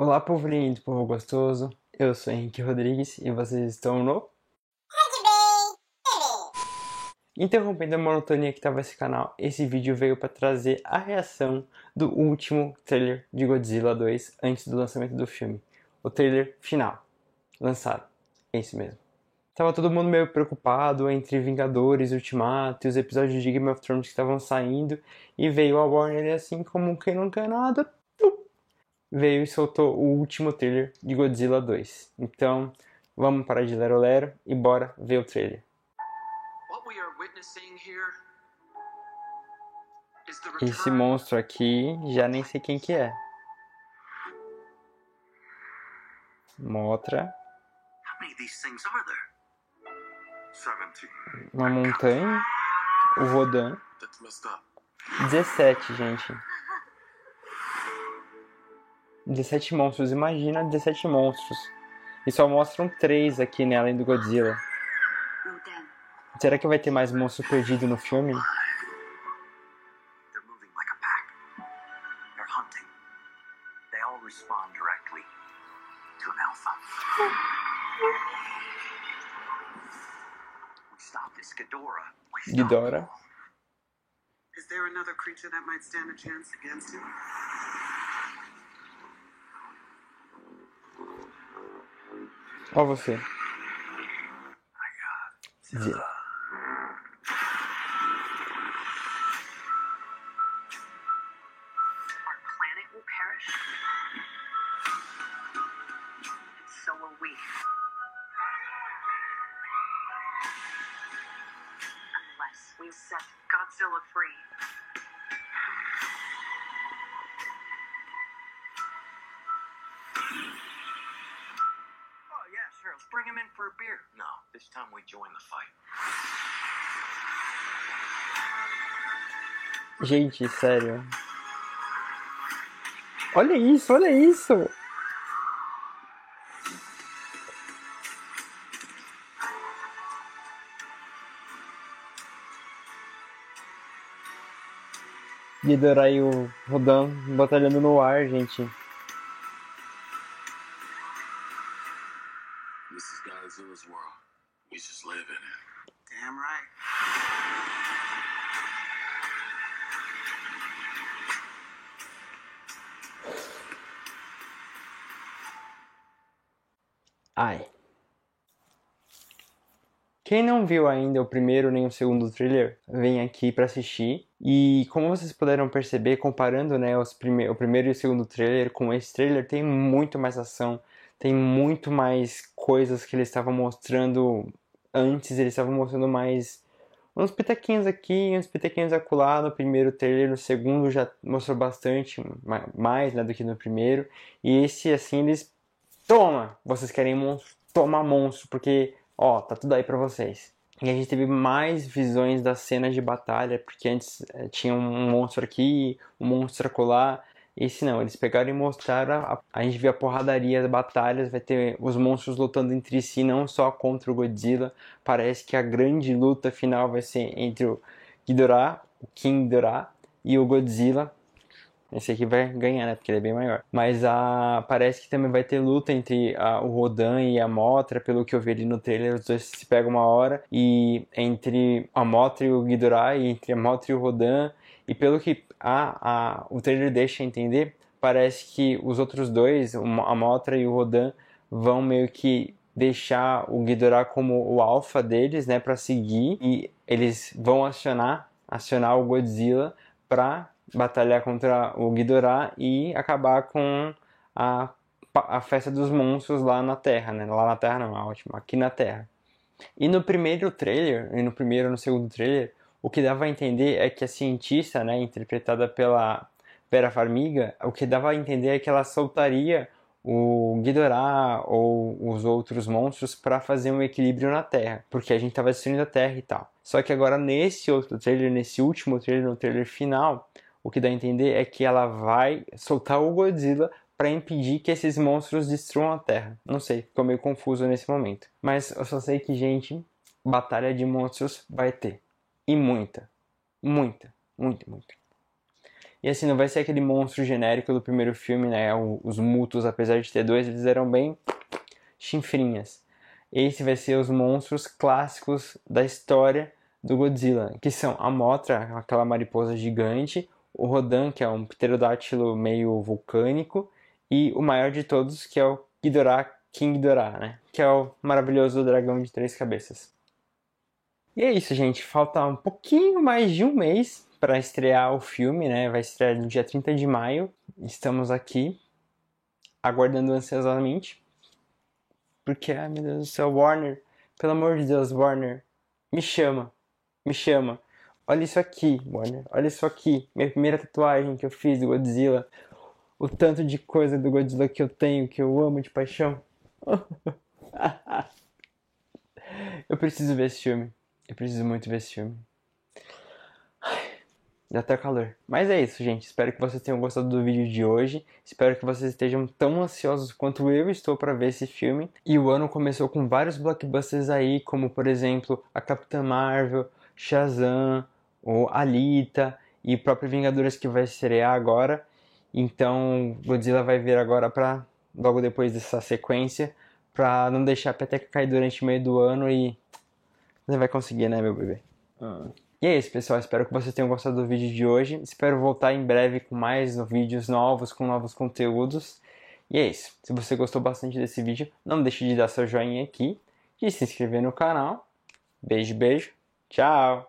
Olá, povo lindo, povo gostoso. Eu sou Henrique Rodrigues e vocês estão no. Interrompendo a monotonia que estava esse canal, esse vídeo veio para trazer a reação do último trailer de Godzilla 2 antes do lançamento do filme. O trailer final, lançado. É isso mesmo. Tava todo mundo meio preocupado entre Vingadores, Ultimato e os episódios de Game of Thrones que estavam saindo, e veio a Warner assim como quem não quer nada, veio e soltou o último trailer de Godzilla 2. Então, vamos parar de lero lero e bora ver o trailer. Esse monstro aqui, já nem sei quem que é. Motra. Uma montanha. O Rodan. 17, gente. 17 monstros. Imagina 17 monstros. E só mostram 3 aqui, né? Além do Godzilla. Será que vai ter mais monstro perdido no filme? Ghidorah. Is there another creature that might stand a chance against him? Ó você. Set Godzilla free. No, this time we join the fight. Gente, sério. Olha isso, olha isso. Liderar aí o Rodan batalhando no ar, gente. Godzilla's world. We just live in it. Damn right. Ai. Quem não viu ainda o primeiro nem o segundo trailer, vem aqui para assistir. E como vocês puderam perceber, comparando né, os prime o primeiro e o segundo trailer com esse trailer, tem muito mais ação, tem muito mais coisas que eles estavam mostrando antes, eles estavam mostrando mais uns pitaquinhos aqui, uns pitaquinhos acolá no primeiro trailer, no segundo já mostrou bastante mais né, do que no primeiro. E esse assim eles toma, vocês querem monstro, toma monstro, porque ó, tá tudo aí para vocês. E a gente teve mais visões das cenas de batalha, porque antes é, tinha um monstro aqui, um monstro acolá, esse não, eles pegaram e mostraram, a, a gente vê a porradaria, as batalhas, vai ter os monstros lutando entre si, não só contra o Godzilla. Parece que a grande luta final vai ser entre o Ghidorah, o King Ghidorah, e o Godzilla. Esse aqui vai ganhar, né? Porque ele é bem maior. Mas a, parece que também vai ter luta entre a, o Rodan e a Motra, pelo que eu vi ali no trailer. Os dois se pegam uma hora. E entre a Motra e o Ghidorah, e entre a Motra e o Rodan. E pelo que a, a, o trailer deixa entender, parece que os outros dois, a Motra e o Rodan, vão meio que deixar o Ghidorah como o alfa deles, né, para seguir e eles vão acionar, acionar o Godzilla para batalhar contra o Ghidorah e acabar com a, a festa dos monstros lá na Terra, né? Lá na Terra não, é ótimo, aqui na Terra. E no primeiro trailer, e no primeiro no segundo trailer, o que dava a entender é que a cientista, né, interpretada pela Vera Farmiga, o que dava a entender é que ela soltaria o Ghidorah ou os outros monstros para fazer um equilíbrio na Terra, porque a gente estava destruindo a Terra e tal. Só que agora nesse outro trailer, nesse último trailer, no trailer final, o que dá a entender é que ela vai soltar o Godzilla para impedir que esses monstros destruam a Terra. Não sei, ficou meio confuso nesse momento. Mas eu só sei que, gente, batalha de monstros vai ter. E muita. Muita. Muita, muita. E assim, não vai ser aquele monstro genérico do primeiro filme, né? Os mutos, apesar de ter dois, eles eram bem chinfrinhas. Esse vai ser os monstros clássicos da história do Godzilla, que são a Mothra, aquela mariposa gigante, o Rodan, que é um pterodátilo meio vulcânico, e o maior de todos, que é o Ghidorah King Ghidorah, né? Que é o maravilhoso dragão de três cabeças. E é isso, gente. Falta um pouquinho mais de um mês para estrear o filme, né? Vai estrear no dia 30 de maio. Estamos aqui aguardando ansiosamente. Porque, ai meu Deus do céu, Warner, pelo amor de Deus, Warner, me chama, me chama. Olha isso aqui, Warner, olha isso aqui. Minha primeira tatuagem que eu fiz do Godzilla. O tanto de coisa do Godzilla que eu tenho, que eu amo de paixão. eu preciso ver esse filme. Preciso muito ver esse filme. Dá até calor. Mas é isso, gente. Espero que vocês tenham gostado do vídeo de hoje. Espero que vocês estejam tão ansiosos quanto eu estou para ver esse filme. E o ano começou com vários blockbusters aí, como por exemplo a Capitã Marvel, Shazam, o Alita e próprio Vingadores que vai estrear agora. Então Godzilla vai vir agora para logo depois dessa sequência, para não deixar a peteca cair durante o meio do ano e você vai conseguir, né, meu bebê? Ah. E é isso, pessoal. Espero que vocês tenham gostado do vídeo de hoje. Espero voltar em breve com mais vídeos novos, com novos conteúdos. E é isso. Se você gostou bastante desse vídeo, não deixe de dar seu joinha aqui, de se inscrever no canal. Beijo, beijo. Tchau!